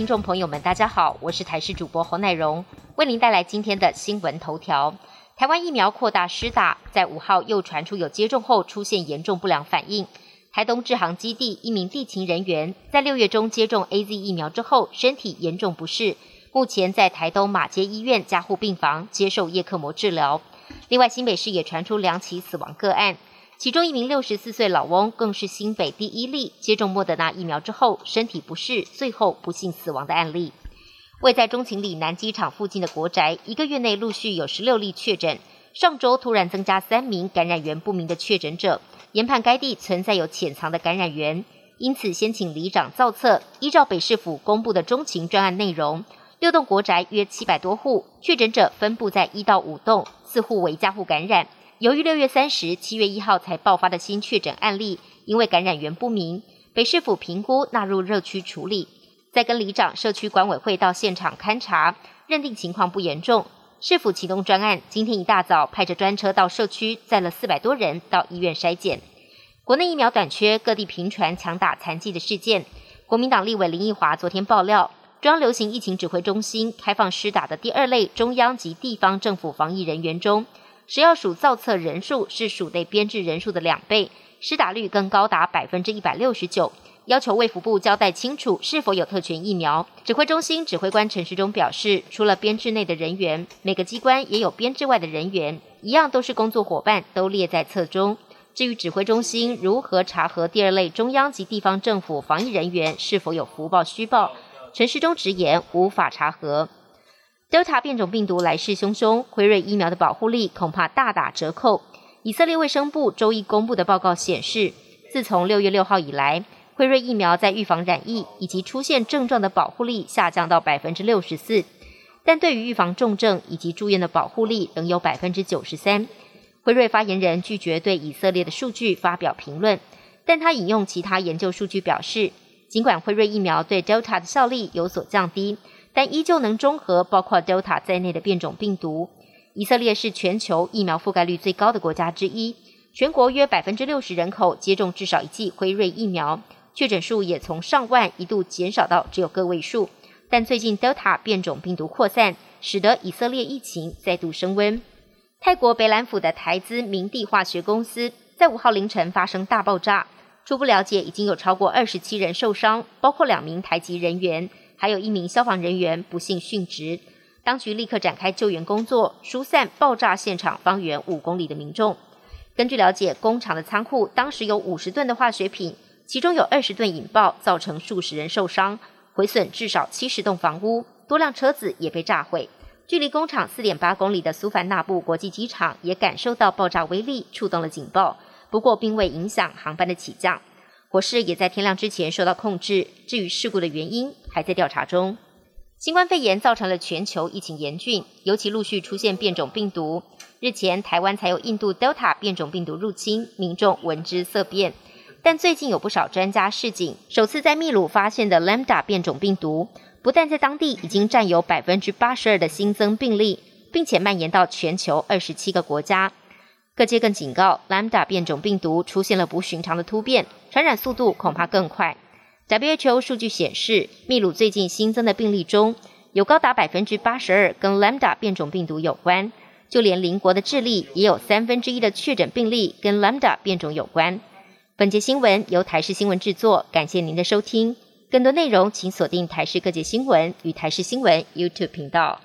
听众朋友们，大家好，我是台视主播侯乃荣，为您带来今天的新闻头条。台湾疫苗扩大施打，在五号又传出有接种后出现严重不良反应。台东智航基地一名地勤人员在六月中接种 A Z 疫苗之后，身体严重不适，目前在台东马街医院加护病房接受叶克膜治疗。另外，新北市也传出两起死亡个案。其中一名六十四岁老翁，更是新北第一例接种莫德纳疫苗之后身体不适，最后不幸死亡的案例。位在中情里南机场附近的国宅，一个月内陆续有十六例确诊，上周突然增加三名感染源不明的确诊者，研判该地存在有潜藏的感染源，因此先请里长造册，依照北市府公布的中情专案内容，六栋国宅约七百多户确诊者分布在一到五栋，四户为家户感染。由于六月三十、七月一号才爆发的新确诊案例，因为感染源不明，北市府评估纳入热区处理。再跟里长、社区管委会到现场勘查，认定情况不严重，市府启动专案。今天一大早派着专车到社区，载了四百多人到医院筛检。国内疫苗短缺，各地频传强打残疾的事件。国民党立委林奕华昨天爆料，中央流行疫情指挥中心开放施打的第二类中央及地方政府防疫人员中。食药署造册人数是署内编制人数的两倍，施打率更高达百分之一百六十九。要求卫福部交代清楚是否有特权疫苗。指挥中心指挥官陈时中表示，除了编制内的人员，每个机关也有编制外的人员，一样都是工作伙伴，都列在册中。至于指挥中心如何查核第二类中央及地方政府防疫人员是否有福报虚报，陈时中直言无法查核。Delta 变种病毒来势汹汹，辉瑞疫苗的保护力恐怕大打折扣。以色列卫生部周一公布的报告显示，自从六月六号以来，辉瑞疫苗在预防染疫以及出现症状的保护力下降到百分之六十四，但对于预防重症以及住院的保护力仍有百分之九十三。辉瑞发言人拒绝对以色列的数据发表评论，但他引用其他研究数据表示，尽管辉瑞疫苗对 Delta 的效力有所降低。但依旧能中和包括 Delta 在内的变种病毒。以色列是全球疫苗覆盖率最高的国家之一，全国约百分之六十人口接种至少一剂辉瑞疫苗，确诊数也从上万一度减少到只有个位数。但最近 Delta 变种病毒扩散，使得以色列疫情再度升温。泰国北兰府的台资明地化学公司在五号凌晨发生大爆炸，初步了解已经有超过二十七人受伤，包括两名台籍人员。还有一名消防人员不幸殉职，当局立刻展开救援工作，疏散爆炸现场方圆五公里的民众。根据了解，工厂的仓库当时有五十吨的化学品，其中有二十吨引爆，造成数十人受伤，毁损至少七十栋房屋，多辆车子也被炸毁。距离工厂四点八公里的苏凡纳布国际机场也感受到爆炸威力，触动了警报，不过并未影响航班的起降。火势也在天亮之前受到控制。至于事故的原因，还在调查中。新冠肺炎造成了全球疫情严峻，尤其陆续出现变种病毒。日前，台湾才有印度 Delta 变种病毒入侵，民众闻之色变。但最近有不少专家示警，首次在秘鲁发现的 Lambda 变种病毒，不但在当地已经占有百分之八十二的新增病例，并且蔓延到全球二十七个国家。各界更警告，Lambda 变种病毒出现了不寻常的突变，传染速度恐怕更快。WHO 数据显示，秘鲁最近新增的病例中有高达百分之八十二跟 Lambda 变种病毒有关，就连邻国的智利也有三分之一的确诊病例跟 Lambda 变种有关。本节新闻由台视新闻制作，感谢您的收听。更多内容请锁定台视各界新闻与台视新闻 YouTube 频道。